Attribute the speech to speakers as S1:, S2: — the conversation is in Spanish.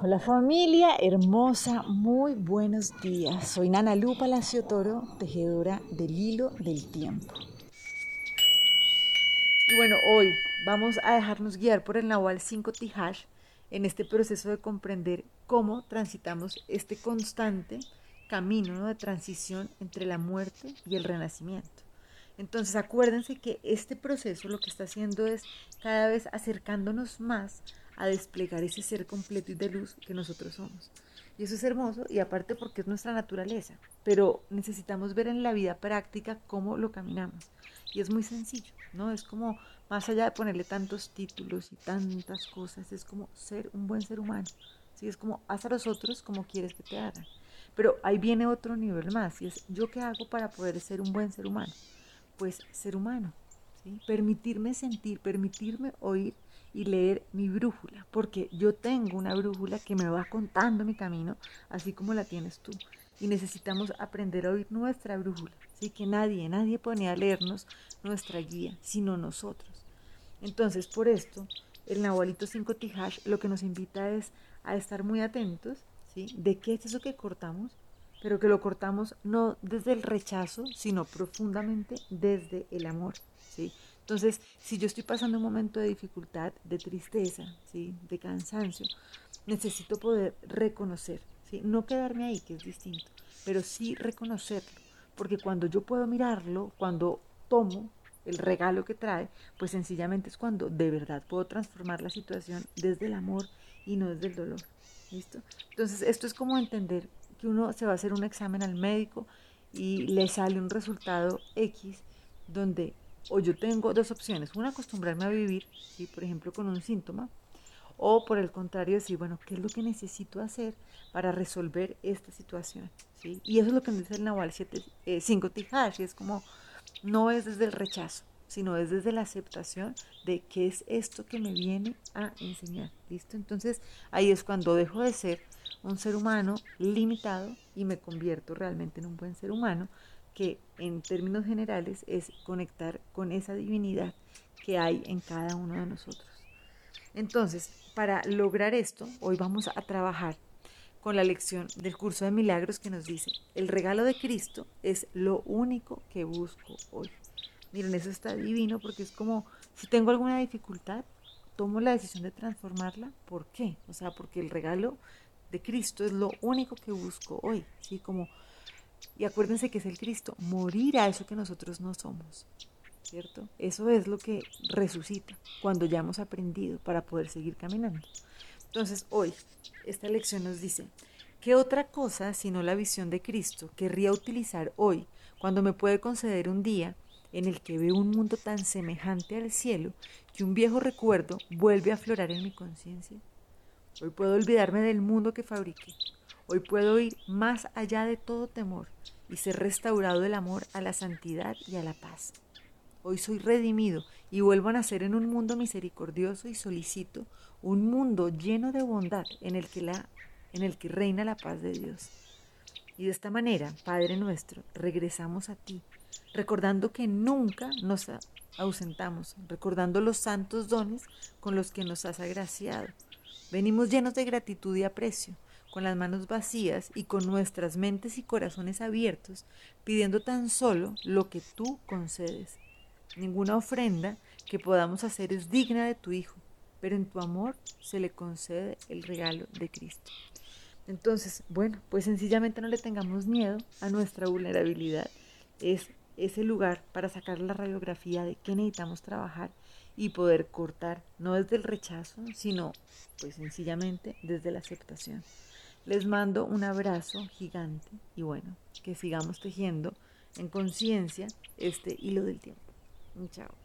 S1: Hola familia hermosa, muy buenos días. Soy Nana Lu Palacio Toro, tejedora del hilo del tiempo. Y bueno, hoy vamos a dejarnos guiar por el Nahual 5 Tihash en este proceso de comprender cómo transitamos este constante camino de transición entre la muerte y el renacimiento. Entonces acuérdense que este proceso lo que está haciendo es cada vez acercándonos más a desplegar ese ser completo y de luz que nosotros somos. Y eso es hermoso y aparte porque es nuestra naturaleza, pero necesitamos ver en la vida práctica cómo lo caminamos. Y es muy sencillo, ¿no? Es como, más allá de ponerle tantos títulos y tantas cosas, es como ser un buen ser humano. ¿sí? Es como, haz a los otros como quieres que te hagan. Pero ahí viene otro nivel más, y es, ¿yo qué hago para poder ser un buen ser humano? Pues ser humano, ¿sí? Permitirme sentir, permitirme oír y leer porque yo tengo una brújula que me va contando mi camino, así como la tienes tú. Y necesitamos aprender a oír nuestra brújula, ¿sí? que nadie, nadie pone a leernos nuestra guía, sino nosotros. Entonces, por esto, el Nahualito 5 Tihash lo que nos invita es a estar muy atentos ¿sí? de qué es eso que cortamos, pero que lo cortamos no desde el rechazo, sino profundamente desde el amor. ¿sí? Entonces, si yo estoy pasando un momento de dificultad, de tristeza, ¿sí? de cansancio, necesito poder reconocer, ¿sí? no quedarme ahí, que es distinto, pero sí reconocerlo, porque cuando yo puedo mirarlo, cuando tomo el regalo que trae, pues sencillamente es cuando de verdad puedo transformar la situación desde el amor y no desde el dolor. ¿Listo? Entonces, esto es como entender que uno se va a hacer un examen al médico y le sale un resultado X donde o yo tengo dos opciones, una acostumbrarme a vivir, ¿sí? por ejemplo, con un síntoma, o por el contrario decir, bueno, ¿qué es lo que necesito hacer para resolver esta situación? ¿sí? Y eso es lo que nos dice el Nahual 5 eh, Tijash, es como, no es desde el rechazo, sino es desde la aceptación de qué es esto que me viene a enseñar, ¿listo? Entonces ahí es cuando dejo de ser un ser humano limitado y me convierto realmente en un buen ser humano que en términos generales es conectar con esa divinidad que hay en cada uno de nosotros. Entonces, para lograr esto, hoy vamos a trabajar con la lección del curso de milagros que nos dice, el regalo de Cristo es lo único que busco hoy. Miren, eso está divino porque es como, si tengo alguna dificultad, tomo la decisión de transformarla. ¿Por qué? O sea, porque el regalo de Cristo es lo único que busco hoy. ¿sí? Como y acuérdense que es el Cristo, morir a eso que nosotros no somos. ¿Cierto? Eso es lo que resucita cuando ya hemos aprendido para poder seguir caminando. Entonces, hoy, esta lección nos dice, ¿qué otra cosa sino la visión de Cristo querría utilizar hoy cuando me puede conceder un día en el que veo un mundo tan semejante al cielo que un viejo recuerdo vuelve a aflorar en mi conciencia? Hoy puedo olvidarme del mundo que fabriqué, Hoy puedo ir más allá de todo temor y ser restaurado el amor a la santidad y a la paz. Hoy soy redimido y vuelvo a nacer en un mundo misericordioso y solicito un mundo lleno de bondad en el que, la, en el que reina la paz de Dios. Y de esta manera, Padre nuestro, regresamos a ti, recordando que nunca nos ausentamos, recordando los santos dones con los que nos has agraciado. Venimos llenos de gratitud y aprecio con las manos vacías y con nuestras mentes y corazones abiertos, pidiendo tan solo lo que tú concedes. Ninguna ofrenda que podamos hacer es digna de tu Hijo, pero en tu amor se le concede el regalo de Cristo. Entonces, bueno, pues sencillamente no le tengamos miedo a nuestra vulnerabilidad. Es ese lugar para sacar la radiografía de qué necesitamos trabajar y poder cortar, no desde el rechazo, sino pues sencillamente desde la aceptación. Les mando un abrazo gigante y bueno, que sigamos tejiendo en conciencia este hilo del tiempo. Chao.